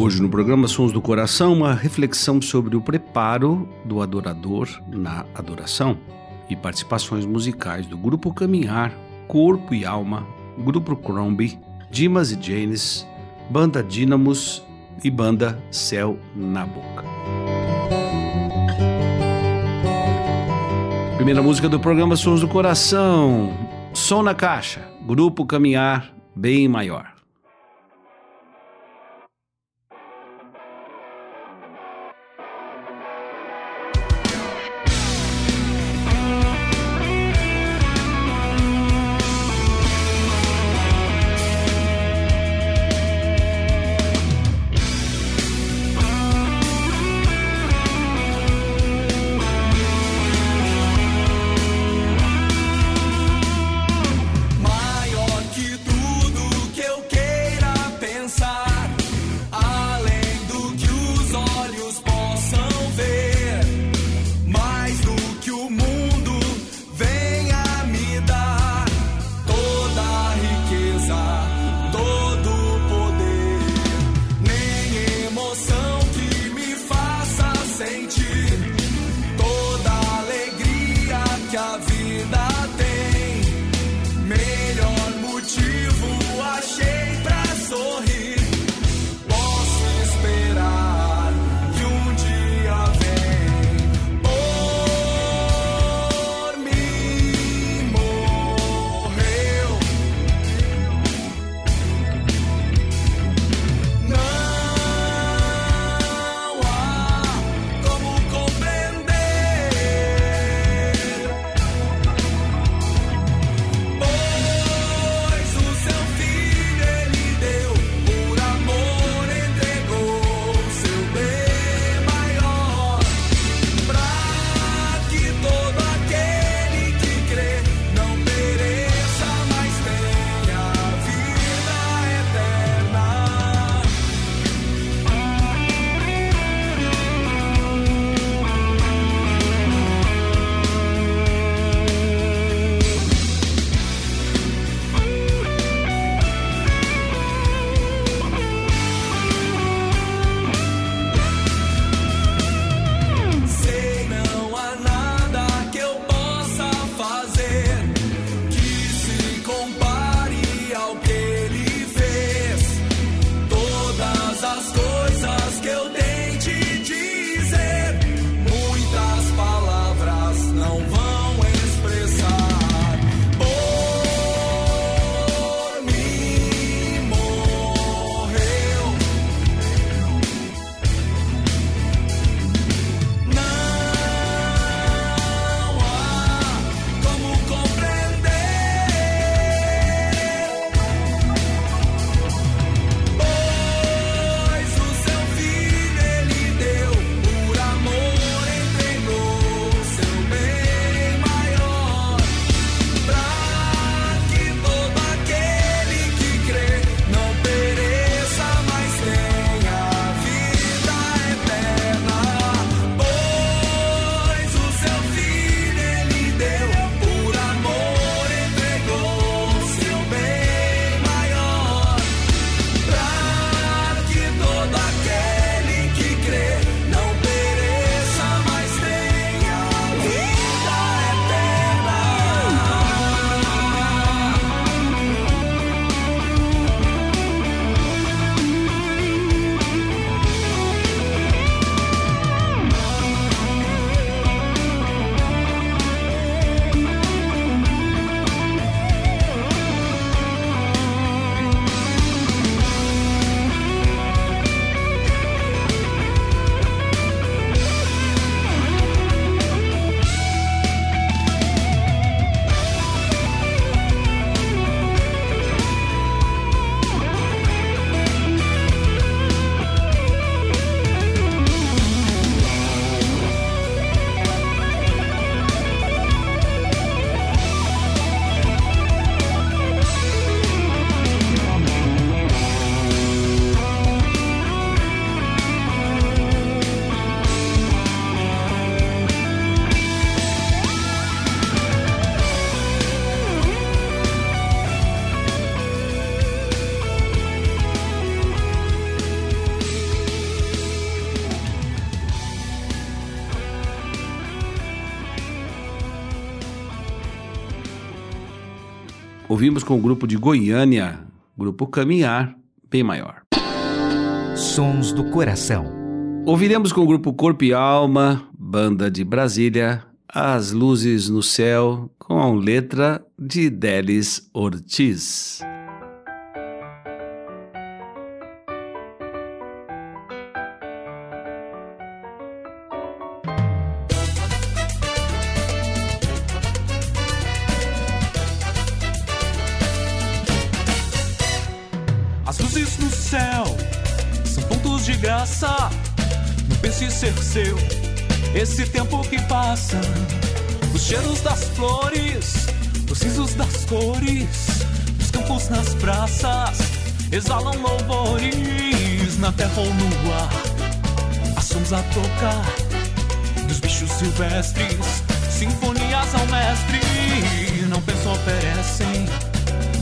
Hoje no programa Sons do Coração, uma reflexão sobre o preparo do adorador na adoração e participações musicais do Grupo Caminhar, Corpo e Alma, Grupo Crombie, Dimas e Janes, Banda Dínamos e Banda Céu na Boca. Primeira música do programa Sons do Coração, Som na Caixa, Grupo Caminhar, bem maior. Ouvimos com o grupo de Goiânia, grupo Caminhar, bem maior. Sons do Coração. Ouviremos com o grupo Corpo e Alma, banda de Brasília, As Luzes no Céu, com a letra de Delis Ortiz. Pense ser seu, esse tempo que passa. Os cheiros das flores, os risos das cores, os campos nas praças exalam louvores na terra ou no ar. As sons a tocar dos bichos silvestres, sinfonias ao mestre. Não pensam, oferecem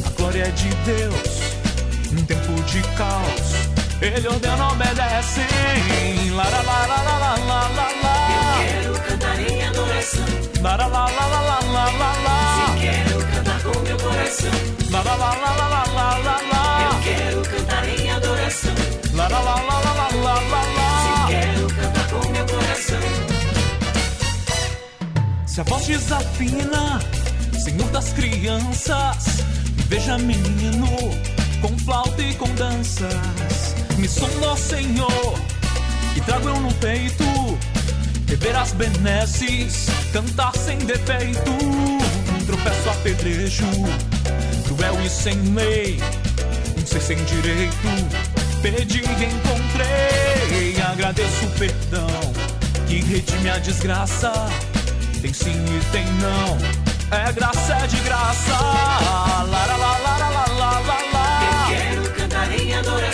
a glória de Deus num tempo de caos ele ordena, obedece. La la la la la la la la. Eu quero cantar em adoração. La la la la la la la la. Se quero cantar com meu coração. La la la la la la la la. Eu quero cantar em adoração. La la la la la la la la. Se quero cantar com meu coração. Se a voz desafina, Senhor das crianças, veja menino com flauta e com danças me sonda, Senhor, e trago eu no peito rever as benesses, cantar sem defeito. Tropeço apedrejo, cruel e sem lei, um ser sem direito. Pedi e encontrei, agradeço o perdão que redime a desgraça. Tem sim e tem não, é graça, é de graça. La,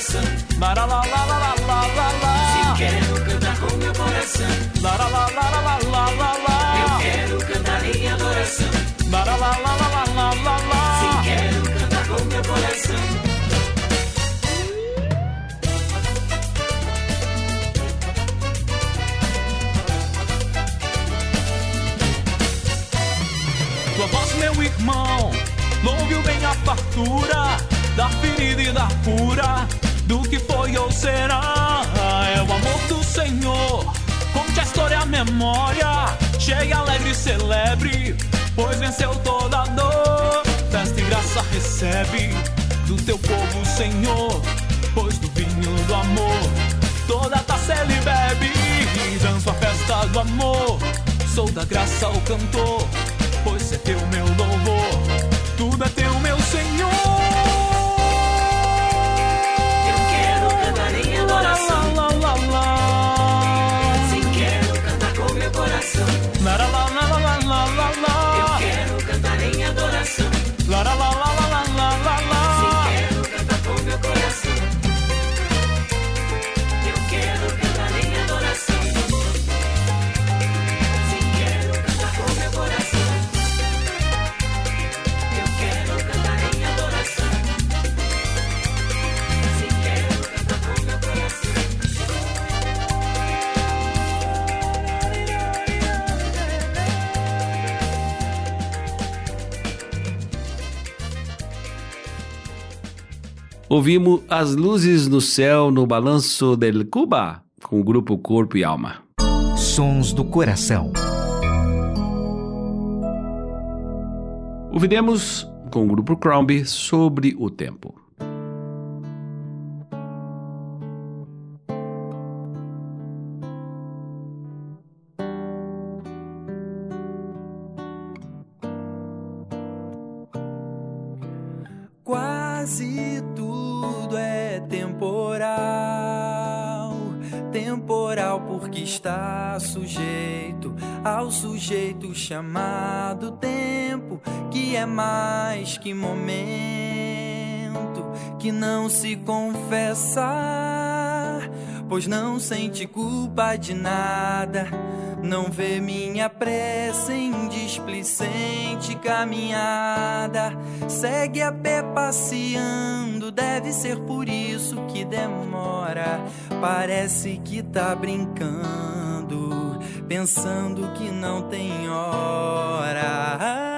em adoração La la la la la la la. Se quero cantar com meu coração. La la la la la la la la. Eu quero cantar em adoração. La la la la la la la la. Se quero cantar com meu coração. Tua voz, meu irmão, ouviu bem a fartura da ferida e da cura do que foi ou será. É o amor do Senhor. Conte a história, a memória. Chegue alegre e celebre, pois venceu toda a dor. Festa e graça recebe do teu povo, Senhor. Pois do vinho do amor, toda taça ele bebe. Danço a festa do amor. Sou da graça o cantor, pois é teu meu louvor. Tudo é teu, meu Senhor. Ouvimos As Luzes no Céu no Balanço del Cuba, com o grupo Corpo e Alma. Sons do Coração. Ouviremos com o grupo Crombie sobre o tempo. Sujeito chamado tempo, que é mais que momento, que não se confessa, pois não sente culpa de nada. Não vê minha pressa em displicente caminhada. Segue a pé passeando, deve ser por isso que demora. Parece que tá brincando pensando que não tem hora.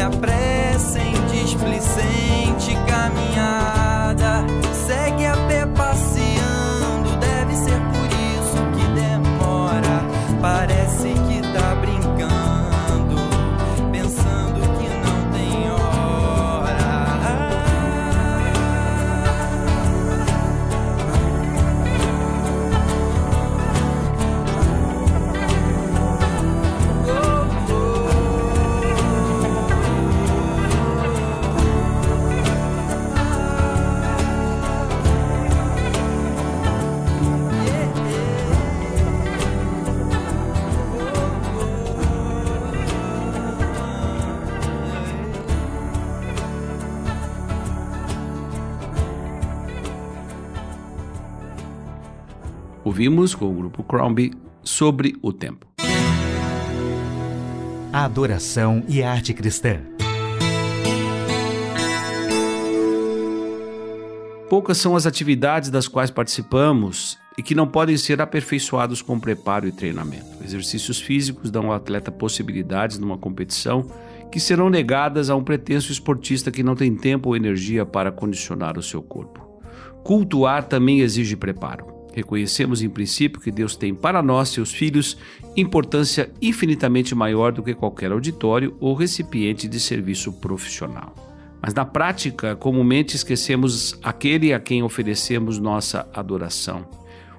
Minha pressa em displicente caminhada, Ouvimos com o grupo Crombie sobre o tempo. A adoração e a arte cristã. Poucas são as atividades das quais participamos e que não podem ser aperfeiçoados com preparo e treinamento. Exercícios físicos dão ao atleta possibilidades numa competição que serão negadas a um pretenso esportista que não tem tempo ou energia para condicionar o seu corpo. Cultuar também exige preparo. Reconhecemos em princípio que Deus tem para nós, seus filhos, importância infinitamente maior do que qualquer auditório ou recipiente de serviço profissional. Mas na prática, comumente esquecemos aquele a quem oferecemos nossa adoração.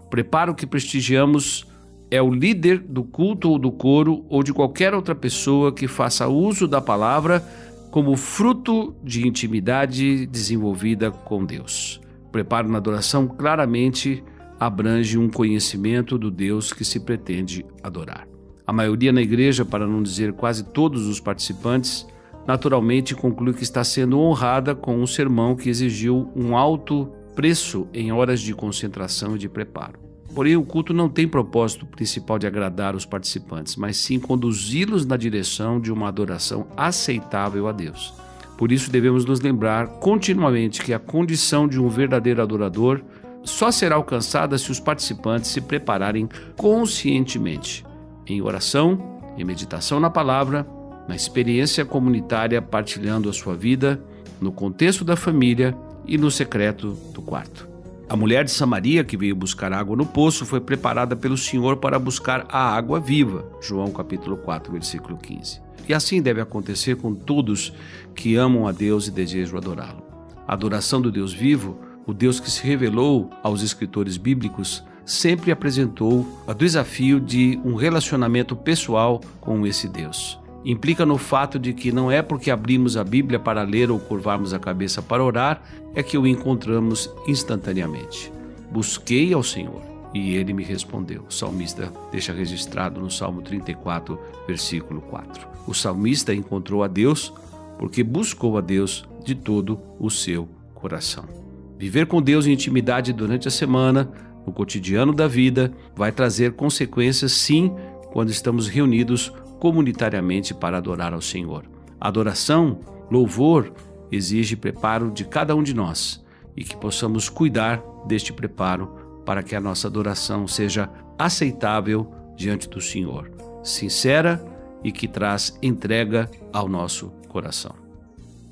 O preparo que prestigiamos é o líder do culto ou do coro ou de qualquer outra pessoa que faça uso da palavra como fruto de intimidade desenvolvida com Deus. O preparo na adoração claramente abrange um conhecimento do Deus que se pretende adorar. A maioria na igreja, para não dizer quase todos os participantes, naturalmente conclui que está sendo honrada com um sermão que exigiu um alto preço em horas de concentração e de preparo. Porém, o culto não tem propósito principal de agradar os participantes, mas sim conduzi-los na direção de uma adoração aceitável a Deus. Por isso, devemos nos lembrar continuamente que a condição de um verdadeiro adorador só será alcançada se os participantes se prepararem conscientemente em oração, em meditação na palavra, na experiência comunitária partilhando a sua vida, no contexto da família e no secreto do quarto. A mulher de Samaria que veio buscar água no poço foi preparada pelo Senhor para buscar a água viva. João capítulo 4, versículo 15. E assim deve acontecer com todos que amam a Deus e desejam adorá-lo. A adoração do Deus vivo, o Deus que se revelou aos escritores bíblicos, sempre apresentou o desafio de um relacionamento pessoal com esse Deus implica no fato de que não é porque abrimos a Bíblia para ler ou curvarmos a cabeça para orar é que o encontramos instantaneamente. Busquei ao Senhor e ele me respondeu. O salmista deixa registrado no Salmo 34, versículo 4. O salmista encontrou a Deus porque buscou a Deus de todo o seu coração. Viver com Deus em intimidade durante a semana, no cotidiano da vida, vai trazer consequências, sim, quando estamos reunidos comunitariamente para adorar ao Senhor. Adoração, louvor, exige preparo de cada um de nós e que possamos cuidar deste preparo para que a nossa adoração seja aceitável diante do Senhor, sincera e que traz entrega ao nosso coração.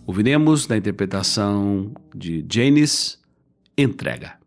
Ouviremos na interpretação de Janis Entrega.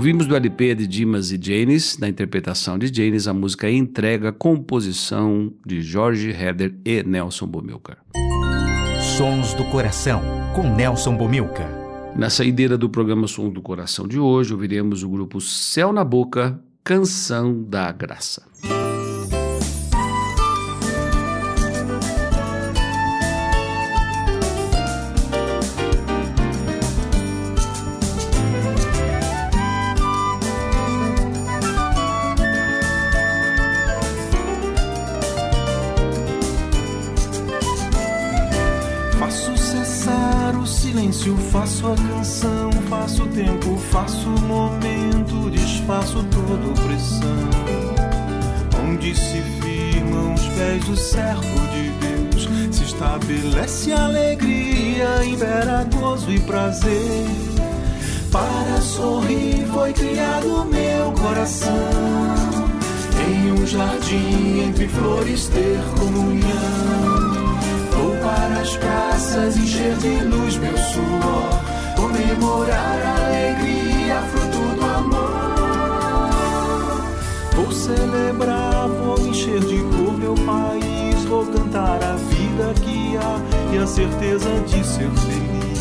Ouvimos do LP de Dimas e Janis, na interpretação de Janis, a música Entrega, composição de Jorge Heder e Nelson Bomilcar. Sons do Coração, com Nelson Bomilcar. Na saideira do programa Sons do Coração de hoje, ouviremos o grupo Céu na Boca, Canção da Graça. Silêncio, faço a canção, faço o tempo, faço o momento, desfaço toda opressão. Onde se firmam os pés do servo de Deus, se estabelece alegria, impera gozo e prazer. Para sorrir foi criado meu coração, em um jardim entre flores ter comunhão para as praças, encher de luz meu suor, comemorar a alegria, fruto do amor. Vou celebrar, vou encher de cor meu país, vou cantar a vida que há e a certeza de ser feliz.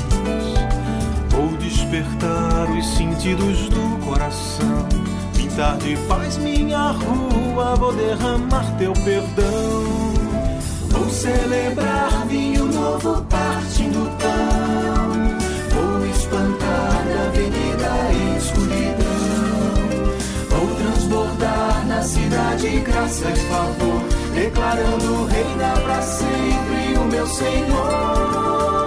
Vou despertar os sentidos do coração, pintar de paz minha rua, vou derramar teu perdão. Vou celebrar vinho novo partindo pão. Vou espantar da avenida escuridão. Vou transbordar na cidade graça e favor, declarando reina para sempre o meu Senhor.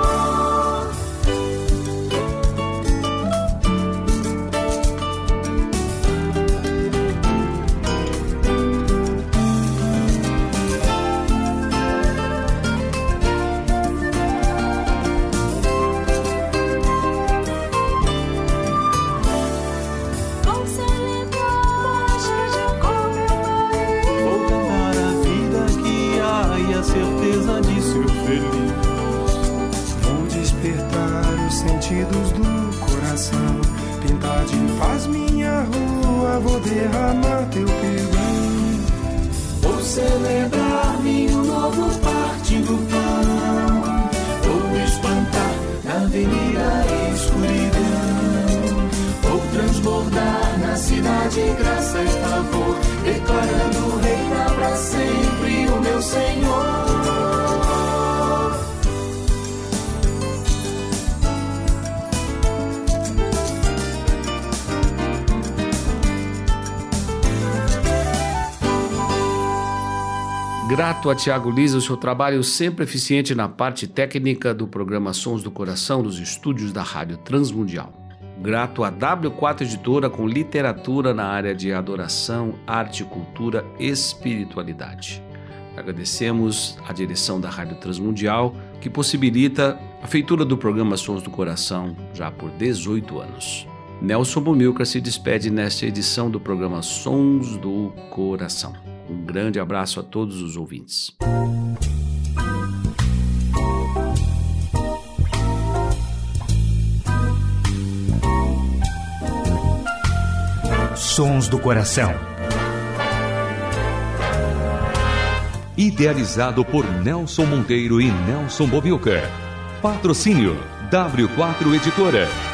Grato a Tiago Lisa, o seu trabalho sempre eficiente na parte técnica do programa Sons do Coração dos estúdios da Rádio Transmundial. Grato a W4 Editora com literatura na área de adoração, arte, cultura espiritualidade. Agradecemos a direção da Rádio Transmundial, que possibilita a feitura do programa Sons do Coração já por 18 anos. Nelson Bumilca se despede nesta edição do programa Sons do Coração. Um grande abraço a todos os ouvintes. Sons do Coração. Idealizado por Nelson Monteiro e Nelson Bobilca. Patrocínio W4 Editora.